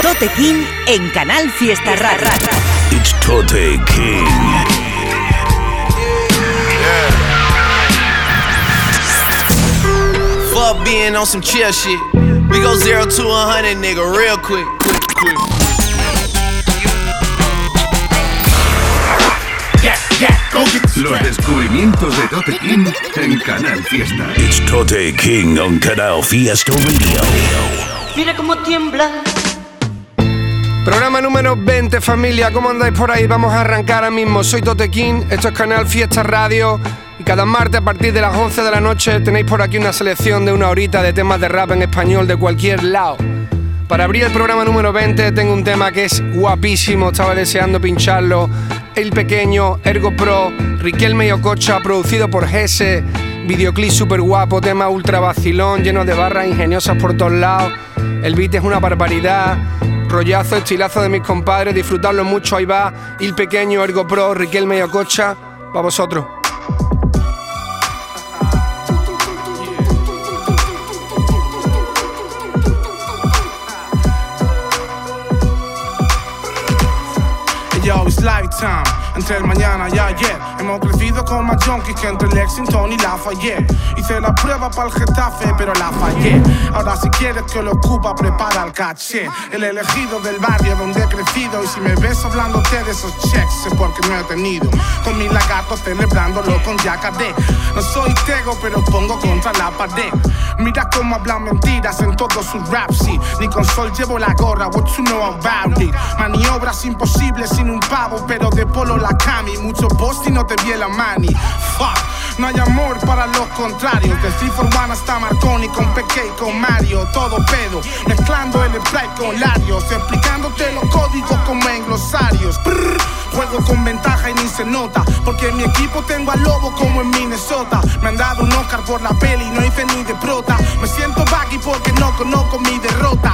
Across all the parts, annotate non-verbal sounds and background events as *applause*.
Tote King en Canal Fiesta Rara. It's Tote King. Fuck being on some chill shit. We go zero to a hundred, nigga, real quick, quick, quick. Los descubrimientos de Tote King en Canal Fiesta. It's Tote King on Canal Fiesta Radio. Mira cómo tiembla. Programa número 20, familia. ¿Cómo andáis por ahí? Vamos a arrancar ahora mismo. Soy Tote King, esto es Canal Fiesta Radio. Y cada martes a partir de las 11 de la noche tenéis por aquí una selección de una horita de temas de rap en español de cualquier lado. Para abrir el programa número 20 tengo un tema que es guapísimo, estaba deseando pincharlo. El Pequeño, Ergo Pro, Riquelme y producido por Gese. Videoclip súper guapo, tema ultra vacilón, lleno de barras ingeniosas por todos lados. El beat es una barbaridad. Rollazo, estilazo de mis compadres, disfrutarlo mucho, ahí va. El Pequeño, Ergo Pro, Riquelme y para vosotros. Yo, it's lifetime, entre el mañana y ayer Hemos crecido con más junkies que entre Lexington y Lafayette. Hice la prueba para el Getafe, pero la fallé. Ahora si quieres que lo ocupa, prepara el caché. El elegido del barrio donde he crecido Y si me ves hablándote de esos checks Es porque no he tenido. Con mis lagartos celebrándolo con Yacadé No soy tego, pero pongo contra la pared. Mira cómo hablan mentiras en todos sus raps. Ni con sol llevo la gorra, what you know about it Maniobras imposibles sin un pavo, pero de polo la cami. Mucho post y no te vi la mani. Fuck, no hay amor para los contrarios. De Cifra Urbana hasta Marconi con Peque y con Mario Todo pedo, mezclando el spray con Larios Explicándote los códigos como en glosarios. Juego con ventaja y ni se nota Porque en mi equipo tengo al lobo como en Minnesota. Me han dado un Oscar por la peli, no hice ni de prota. Me siento baggy porque no conozco mi derrota.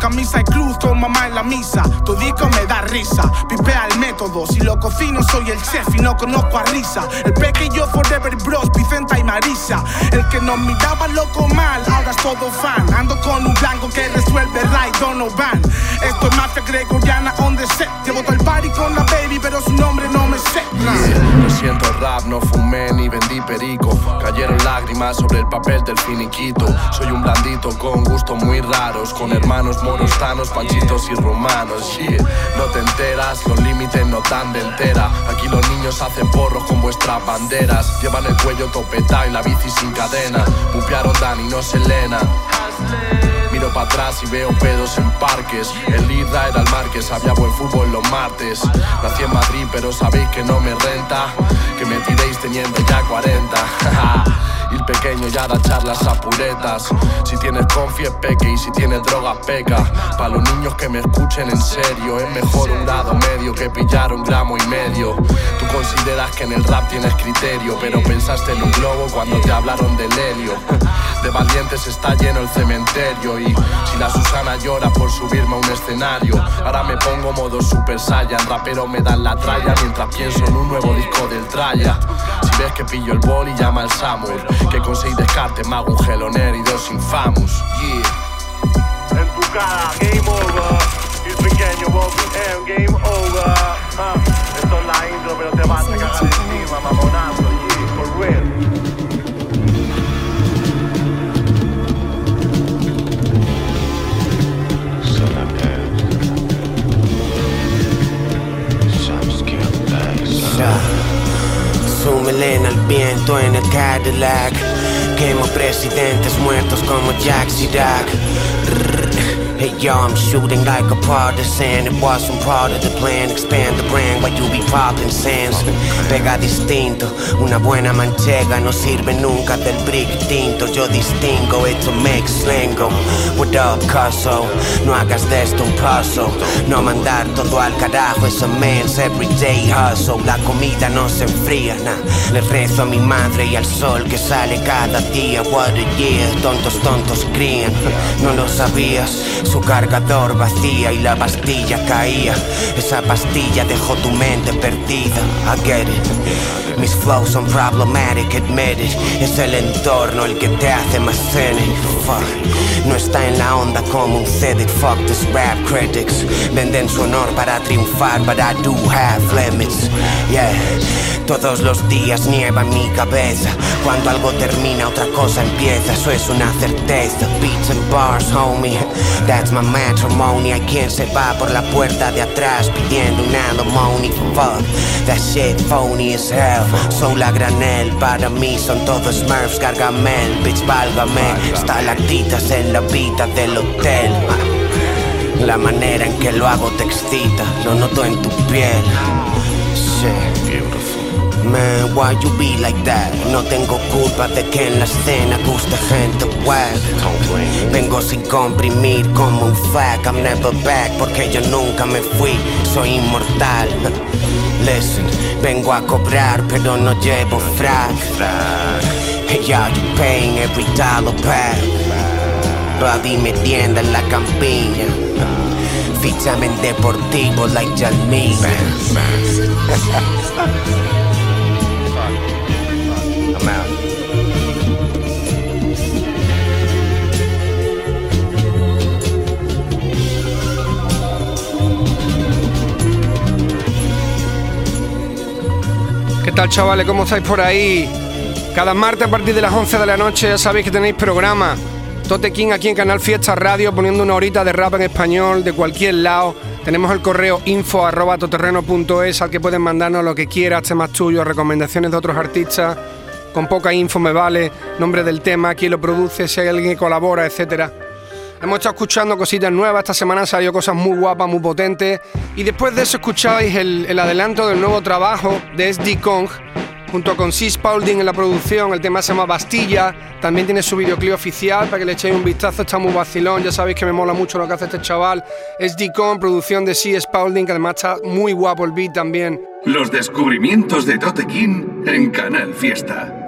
Camisa y cruz con mamá en la misa. Tu disco me da risa Pipea el método, si lo cocino soy el chef y no conozco a risa. El peque y yo forever bros, Vicenta y Marisa. El que nos miraba loco mal, ahora es todo fan. Ando con un blanco que resuelve Ray Donovan. Esto es mafia gregoriana on the set. Llevo todo el party con la baby, pero su nombre no No siento rap, no fumé ni vendí perico. Cayeron lágrimas sobre el papel del finiquito. Soy un blandito con gustos muy raros. Con hermanos morostanos, panchitos y romanos. No te enteras, los límites no dan de entera. Aquí los niños hacen porros con vuestras banderas. Llevan el cuello topetado y la bici sin cadena. Pupearon Dani, no Selena. Miro para atrás y veo pedos en parques. El Lidra era el Marques, había buen fútbol los martes. Nací en Madrid, pero sabéis que no me renta. Que me tiréis teniendo ya 40. y *laughs* el pequeño ya da charlas a puretas. Si tienes confi peque y si tienes droga peca. Para los niños que me escuchen en serio, es mejor un grado medio que pillar un gramo y medio. Tú consideras que en el rap tienes criterio, pero pensaste en un globo cuando te hablaron del helio. *laughs* De valientes está lleno el cementerio y si la Susana llora por subirme a un escenario, ahora me pongo modo super saiyan, rapero me dan la tralla mientras pienso en un nuevo disco del tralla. Si ves que pillo el boli llama al Samuel, que con seis descartes me hago un geloner y dos infamous. Yeah. En tu cara, game over. Y Quemo presidentes muertos como Jack Chirac. Hey yo, I'm shooting like a partisan. It wasn't part of the plan. Expand the brand while you be popping sands. Pega distinto, una buena manchega no sirve nunca del brick tinto. Yo distingo, esto makes slango. What up? No hagas de esto un paso. No mandar todo al carajo, eso means everyday hustle. La comida no se enfría, nah. Le rezo a mi madre y al sol que sale cada día. What a year, tontos, tontos crían. No lo sabía, Su cargador vacía y la pastilla caía. Esa pastilla dejó tu mente perdida. I get it. Mis flows son problematic, admit it. Es el entorno el que te hace más cynic. Fuck. No está en la onda como un Cedic. Fuck this rap critics. Venden su honor para triunfar, but I do have limits. Yeah. Todos los días nieva mi cabeza. Cuando algo termina, otra cosa empieza. Eso es una certeza. Beats and bars, homie. That's my matrimony. Hay quien se va por la puerta de atrás pidiendo un alimony. Fuck, that shit phony as hell. Soul a granel. Para mí son todos Smurfs, Gargamel. Bitch, válgame. Estalactitas en la vida del hotel. La manera en que lo hago te excita. Lo noto en tu piel. Man, why you be like that? No tengo culpa de que en la escena guste gente whack. Vengo sin comprimir como un flag. I'm never back porque yo nunca me fui. Soy inmortal. *laughs* Listen, vengo a cobrar pero no llevo frac. Hey, yeah, you paying every dollar back. Babi me tienda en la campiña. Fichame en deportivo like Jalmín. *laughs* chavales? ¿Cómo estáis por ahí? Cada martes a partir de las 11 de la noche ya sabéis que tenéis programa. Tote King aquí en Canal Fiesta Radio poniendo una horita de rap en español de cualquier lado. Tenemos el correo info al que pueden mandarnos lo que quieras, temas tuyos, recomendaciones de otros artistas. Con poca info me vale, nombre del tema, quién lo produce, si hay alguien que colabora, etcétera. Hemos estado escuchando cositas nuevas, esta semana salido cosas muy guapas, muy potentes. Y después de eso escuchabais el, el adelanto del nuevo trabajo de SD Kong, junto con Sis Paulding en la producción. El tema se llama Bastilla, también tiene su videoclip oficial para que le echéis un vistazo, está muy vacilón. Ya sabéis que me mola mucho lo que hace este chaval. SD Kong, producción de Sis Paulding, que además está muy guapo el beat también. Los descubrimientos de Tote King en Canal Fiesta.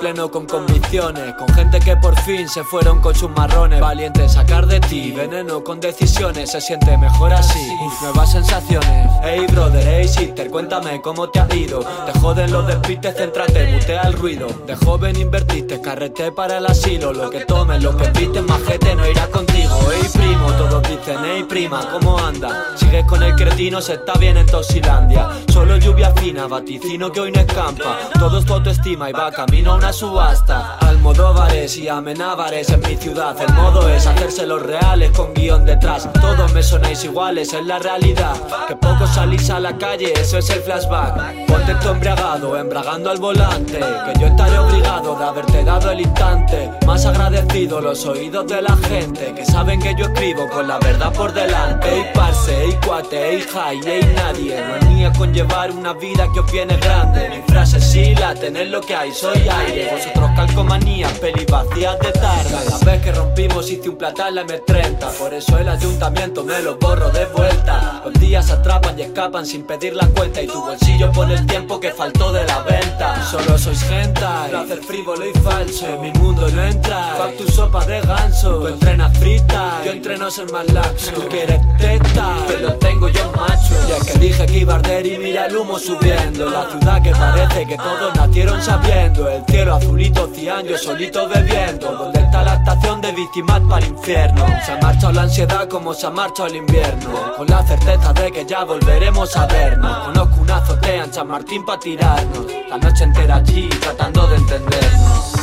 Pleno con convicciones Con gente que por fin se fueron con sus marrones. Valiente en sacar de ti veneno con decisiones Se siente mejor así, nuevas sensaciones. Hey brother, hey sister, cuéntame cómo te ha ido. Te joden los despistes, céntrate, mutea el ruido. De joven invertiste, carrete para el asilo. Lo que tomes, lo que pistes, majete no irá contigo. Hey primo, todos dicen, hey prima, ¿cómo anda? Sigues con el cretino, se está bien en Tosilandia. Solo lluvia fina, vaticino que hoy no escampa. Todo es tu autoestima y va camino a una subasta. Almodóvares y amenávares en mi ciudad. El modo es hacerse los reales con guion detrás. Todos me sonáis iguales, es la realidad. Que poco salís a la calle, eso es el flashback. Ponte embriagado, embragando al volante. Que yo estaré obligado de haberte dado el instante. Más agradecido los oídos de la gente Que saben que yo escribo con la verdad por delante. Ey parce, ey cuate, ey high, ey nadie. Manía con llevar una vida que os viene grande. Mi frase sí la tener lo que hay, soy aire Vosotros calcomanías, peli de tarde vez que rompimos hice un platal la M30 Por eso el ayuntamiento me lo borro de vuelta. Los días atrapan y escapan sin pedir la cuenta. Y tu bolsillo pone el tiempo que faltó de la venta. Solo sois gente, placer frívolo y falso. En mi mundo no entra, fuck tu sopa de ganso. Tú entrenas frita, yo entreno ser más laxo. Tú quieres teta, te lo tengo yo macho. Ya que dije que iba a arder y mira el humo subiendo. La ciudad que parece que todos nacieron sabiendo. El cielo azulito, cian, yo solito bebiendo. ¿Dónde está la de víctimas para el infierno? Se ha marchado la ansiedad como se ha marchado el invierno Con la certeza de que ya volveremos a vernos Conozco una azotea en San Martín para tirarnos La noche entera allí tratando de entendernos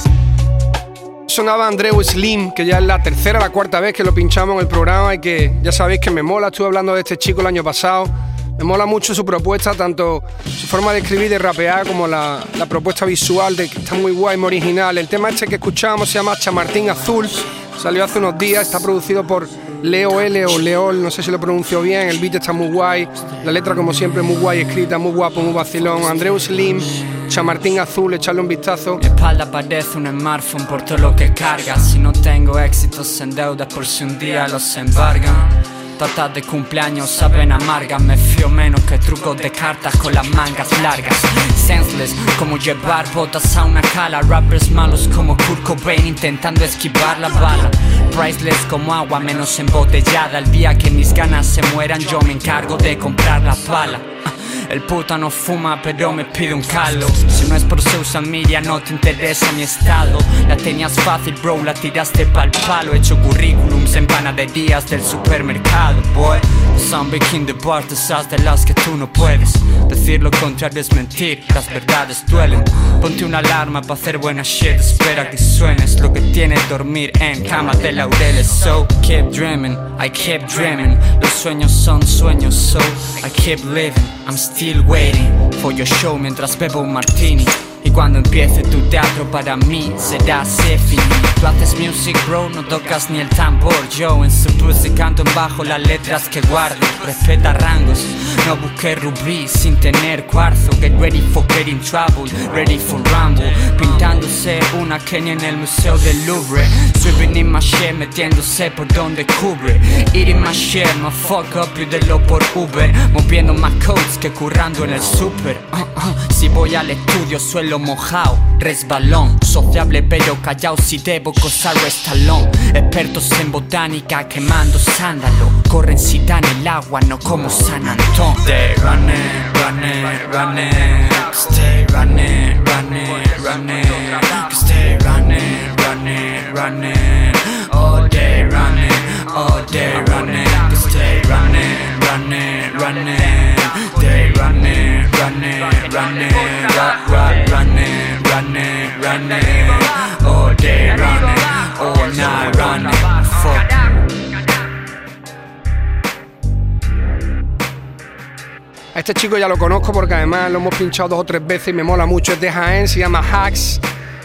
Sonaba Andreu Slim, que ya es la tercera o la cuarta vez que lo pinchamos en el programa y que ya sabéis que me mola. Estuve hablando de este chico el año pasado. Me mola mucho su propuesta, tanto su forma de escribir de rapear como la, propuesta visual, de que está muy guay, muy original. El tema este que escuchábamos se llama Chamartín Azul, salió hace unos días, está producido por Leo L o Leol, no sé si lo pronuncio bien, el beat está muy guay, la letra como siempre muy guay escrita, muy guapo, muy vacilón. Andreu Slim, Chamartín Azul, echarle un vistazo. Mi espalda parece un smartphone por todo lo que carga. Si no tengo éxito, se endeuda por si un día los embargan. De cumpleaños saben amargas Me fío menos que trucos de cartas con las mangas largas. Senseless, como llevar botas a una cala. Rappers malos como Kurt Cobain intentando esquivar la bala. Priceless como agua menos embotellada. El día que mis ganas se mueran yo me encargo de comprar la pala el puta no fuma pero me pide un calo Si no es por social media no te interesa mi estado. La tenías fácil bro, la tiraste pa'l palo. Hecho currículums en panaderías del supermercado boy. Zombie King de esas de las que tú no puedes. Decir lo contrario es mentir, las verdades duelen. Ponte una alarma para hacer buena shit Espera que suenes lo que tiene dormir en cama de laureles So keep dreaming, I keep dreaming. Los sueños son sueños so I keep living I'm still waiting for your show mientras bebo un martini y cuando empiece tu teatro para mí será Sefini Tú haces music bro, no tocas ni el tambor. Yo en su pussy canto en bajo las letras que guardo. Respeta rangos, no busques rubí sin tener cuarzo. Get ready for getting trouble, ready for rumble. Pintándose una Kenia en el museo del Louvre. Swimming in my shit, metiéndose por donde cubre. Eating my shit, my fuck up, pídelo por Uber. Moviendo más codes que currando en el super. Uh, uh. Si voy al estudio suelo mojado, resbalón. Sociable pero callado si debo cosar estalón. Expertos en botánica quemando sándalo. Corren si dan el agua, no como San Antón. Stay running, running, running Stay running, running, running Stay running, running, running All day running, all day running Stay running, running, running Running, running, running rock, running, running, running All day running, all night running Fuck A este chico ya lo conozco porque además lo hemos pinchado dos o tres veces y me mola mucho. Es de Jaén, se llama Hacks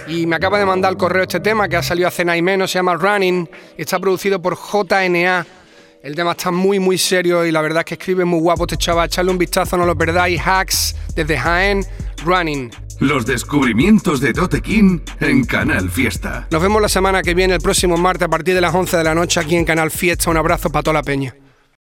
y me acaba de mandar el correo este tema que ha salido hace nada y menos, se llama Running y está producido por JNA. El tema está muy muy serio y la verdad es que escribe muy guapo este chaval. Echarle un vistazo, no lo perdáis. Hacks desde Jaén, Running. Los descubrimientos de Tote King en Canal Fiesta. Nos vemos la semana que viene, el próximo martes a partir de las 11 de la noche aquí en Canal Fiesta. Un abrazo para toda la peña.